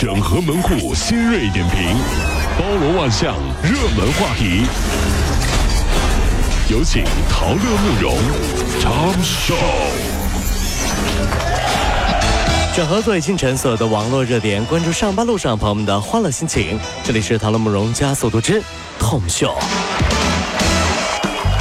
整合门户新锐点评，包罗万象，热门话题。有请陶乐慕容长寿。整合最清晨所有的网络热点，关注上班路上朋友们的欢乐心情。这里是陶乐慕容加速度之 Tom 秀。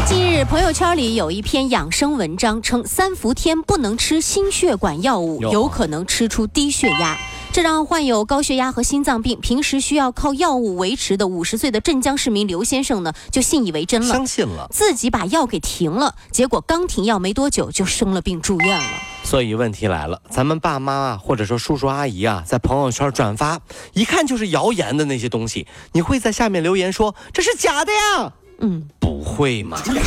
近日，朋友圈里有一篇养生文章，称三伏天不能吃心血管药物，有可能吃出低血压。这让患有高血压和心脏病、平时需要靠药物维持的五十岁的镇江市民刘先生呢，就信以为真了，相信了，自己把药给停了。结果刚停药没多久就生了病住院了。所以问题来了，咱们爸妈啊，或者说叔叔阿姨啊，在朋友圈转发，一看就是谣言的那些东西，你会在下面留言说这是假的呀？嗯，不会嘛？肯 定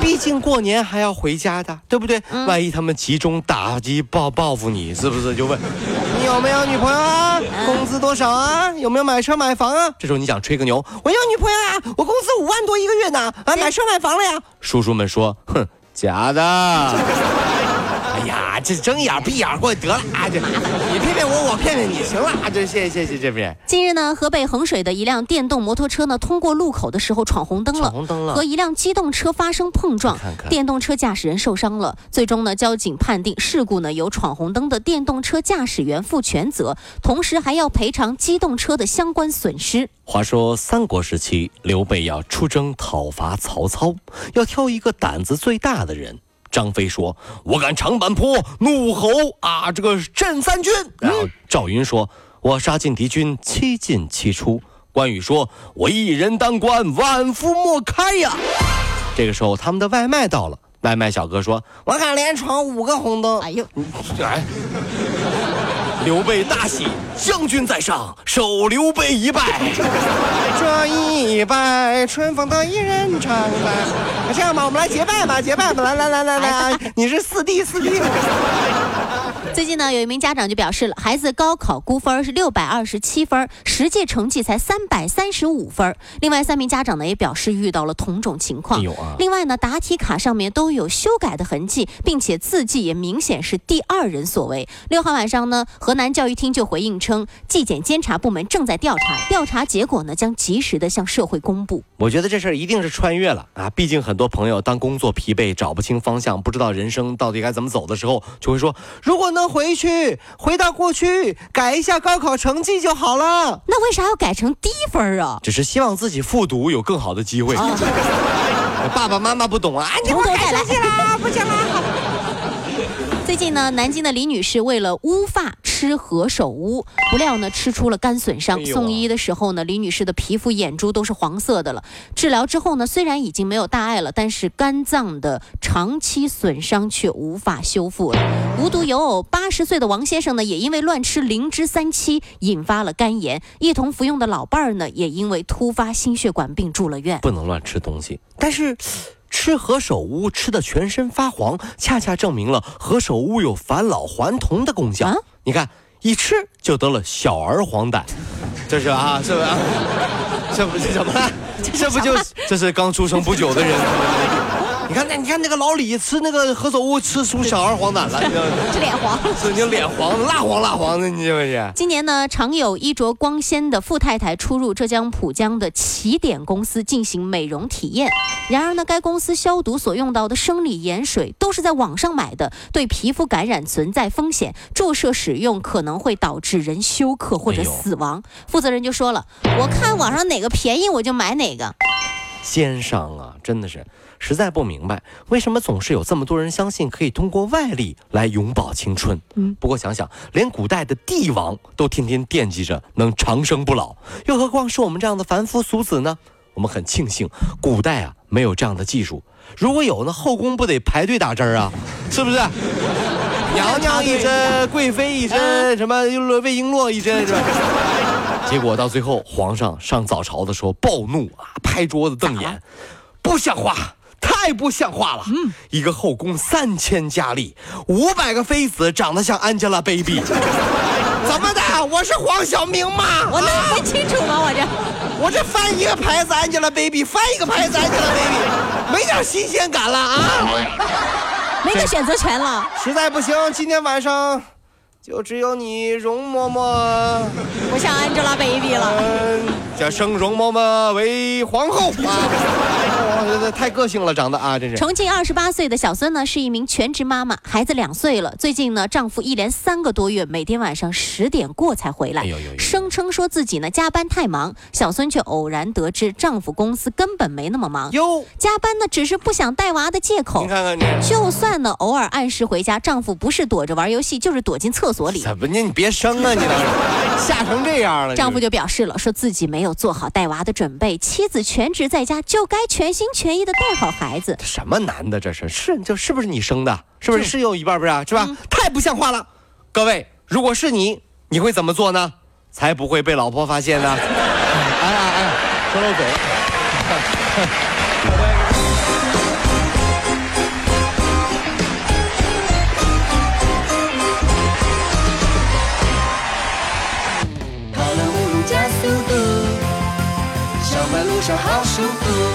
毕竟过年还要回家的，对不对？万一他们集中打击报报复你，是不是就问 你有没有女朋友啊？工资多少啊？有没有买车买房啊？这时候你想吹个牛，我有女朋友啊，我工资五万多一个月呢，啊，买车买房了呀。叔叔们说，哼，假的。哎呀，这睁眼闭眼过去得了啊！这你骗骗我，我骗骗你，行了啊！这谢谢谢谢这边近日呢，河北衡水的一辆电动摩托车呢，通过路口的时候闯红灯了，闯红灯了和一辆机动车发生碰撞，看看电动车驾驶人受伤了。最终呢，交警判定事故呢由闯红灯的电动车驾驶员负全责，同时还要赔偿机动车的相关损失。话说三国时期，刘备要出征讨伐曹操，要挑一个胆子最大的人。张飞说：“我敢长坂坡，怒吼啊，这个镇三军。”然后赵云说：“我杀进敌军，七进七出。”关羽说：“我一人当关，万夫莫开呀。”这个时候，他们的外卖到了，外卖小哥说：“我敢连闯五个红灯。”哎呦，哎，刘备大喜，将军在上，受刘备一拜。这一拜，春风得意人常在。这样吧，我们来结拜吧，结拜吧，来来来来来，你是四弟四弟。最近呢，有一名家长就表示了，孩子高考估分是六百二十七分，实际成绩才三百三十五分。另外三名家长呢也表示遇到了同种情况。另外呢，答题卡上面都有修改的痕迹，并且字迹也明显是第二人所为。六号晚上呢，河南教育厅就回应称，纪检监察部门正在调查，调查结果呢将及时的向社会公布。我觉得这事儿一定是穿越了啊！毕竟很多朋友当工作疲惫、找不清方向、不知道人生到底该怎么走的时候，就会说：如果能回去，回到过去，改一下高考成绩就好了。那为啥要改成低分啊？只是希望自己复读有更好的机会。爸爸妈妈不懂啊，哎你给我改从头再来成绩啦，不行啦。最近呢，南京的李女士为了乌发吃何首乌，不料呢吃出了肝损伤。哎啊送医的时候呢，李女士的皮肤、眼珠都是黄色的了。治疗之后呢，虽然已经没有大碍了，但是肝脏的长期损伤却无法修复了。无独有偶，八十岁的王先生呢，也因为乱吃灵芝三七引发了肝炎，一同服用的老伴儿呢，也因为突发心血管病住了院。不能乱吃东西。但是，吃何首乌吃的全身发黄，恰恰证明了何首乌有返老还童的功效。啊你看，一吃就得了小儿黄疸，这是啊，是不是啊？这不是什么了？这不就是这是刚出生不久的人？你看那你看那个老李吃那个何首乌吃出小儿黄疸了，你？这脸黄。这你脸黄蜡黄蜡黄的，你这不是？今年呢，常有衣着光鲜的富太太出入浙江浦江的起点公司进行美容体验。然而呢，该公司消毒所用到的生理盐水都是在网上买的，对皮肤感染存在风险，注射使用可能会导致人休克或者死亡。负责人就说了，我看网上哪个便宜我就买哪个。奸商啊，真的是实在不明白，为什么总是有这么多人相信可以通过外力来永葆青春？嗯，不过想想，连古代的帝王都天天惦记着能长生不老，又何况是我们这样的凡夫俗子呢？我们很庆幸，古代啊没有这样的技术，如果有呢，后宫不得排队打针儿啊？是不是？娘娘一针，贵妃一针，什么魏璎珞一针，是吧？结果到最后，皇上上早朝的时候暴怒啊，拍桌子瞪眼，不像话，太不像话了。嗯，一个后宫三千佳丽，五百个妃子长得像 Angelababy，怎么的？我是黄晓明吗？我能分清楚吗？我这。我这翻一个牌子 Angelababy，翻一个牌子 Angelababy，没点新鲜感了啊！没得选择权了。实在不行，今天晚上就只有你容嬷嬷，不像 Angelababy 了。嗯，叫升容嬷嬷为皇后啊！这太个性了，长得啊，真是。重庆二十八岁的小孙呢，是一名全职妈妈，孩子两岁了。最近呢，丈夫一连三个多月，每天晚上十点过才回来，声称说自己呢加班太忙。小孙却偶然得知，丈夫公司根本没那么忙，哟，加班呢只是不想带娃的借口你。看看你，就算呢偶尔按时回家，丈夫不是躲着玩游戏，就是躲进厕所里。怎么呢？你别生啊，你倒是吓成这样了。丈夫就表示了，说自己没有做好带娃的准备，妻子全职在家，就该全心全意的带好孩子。什么男的这是？是就是不是你生的？是不是是有一半不是啊？是吧？嗯太不像话了！各位，如果是你，你会怎么做呢？才不会被老婆发现呢？哎哎哎，说漏嘴。跑了五路加速度，上班路上好舒服。